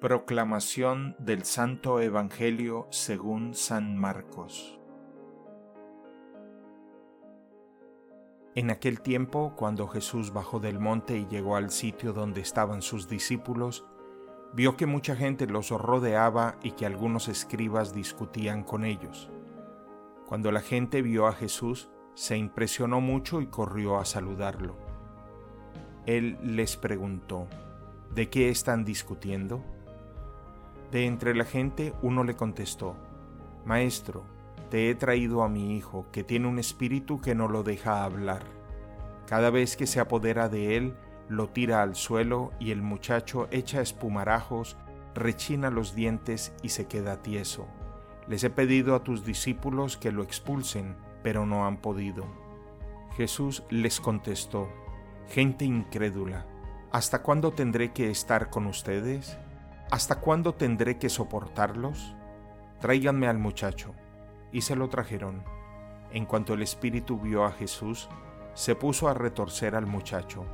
Proclamación del Santo Evangelio según San Marcos En aquel tiempo, cuando Jesús bajó del monte y llegó al sitio donde estaban sus discípulos, vio que mucha gente los rodeaba y que algunos escribas discutían con ellos. Cuando la gente vio a Jesús, se impresionó mucho y corrió a saludarlo. Él les preguntó, ¿de qué están discutiendo? De entre la gente uno le contestó, Maestro, te he traído a mi hijo, que tiene un espíritu que no lo deja hablar. Cada vez que se apodera de él, lo tira al suelo y el muchacho echa espumarajos, rechina los dientes y se queda tieso. Les he pedido a tus discípulos que lo expulsen, pero no han podido. Jesús les contestó, Gente incrédula, ¿hasta cuándo tendré que estar con ustedes? ¿Hasta cuándo tendré que soportarlos? Tráiganme al muchacho. Y se lo trajeron. En cuanto el espíritu vio a Jesús, se puso a retorcer al muchacho,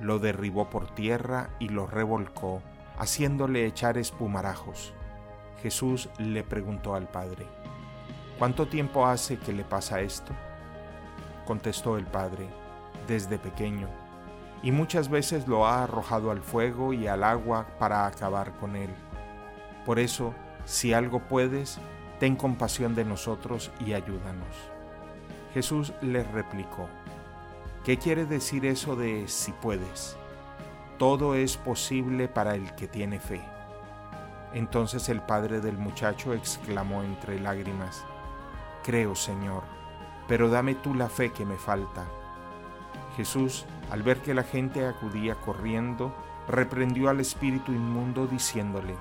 lo derribó por tierra y lo revolcó, haciéndole echar espumarajos. Jesús le preguntó al padre, ¿Cuánto tiempo hace que le pasa esto? Contestó el padre, desde pequeño y muchas veces lo ha arrojado al fuego y al agua para acabar con él. Por eso, si algo puedes, ten compasión de nosotros y ayúdanos. Jesús les replicó, ¿qué quiere decir eso de si puedes? Todo es posible para el que tiene fe. Entonces el padre del muchacho exclamó entre lágrimas, Creo, Señor, pero dame tú la fe que me falta. Jesús, al ver que la gente acudía corriendo, reprendió al espíritu inmundo diciéndole,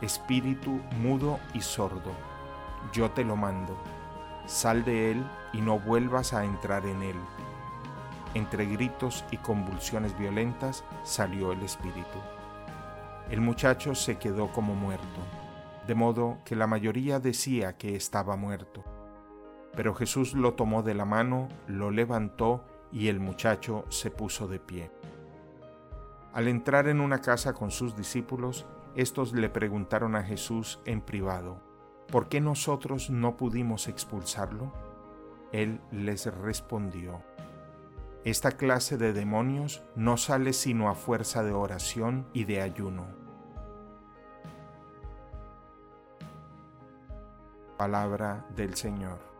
Espíritu mudo y sordo, yo te lo mando, sal de él y no vuelvas a entrar en él. Entre gritos y convulsiones violentas salió el espíritu. El muchacho se quedó como muerto, de modo que la mayoría decía que estaba muerto. Pero Jesús lo tomó de la mano, lo levantó y el muchacho se puso de pie. Al entrar en una casa con sus discípulos, estos le preguntaron a Jesús en privado, ¿por qué nosotros no pudimos expulsarlo? Él les respondió, esta clase de demonios no sale sino a fuerza de oración y de ayuno. Palabra del Señor.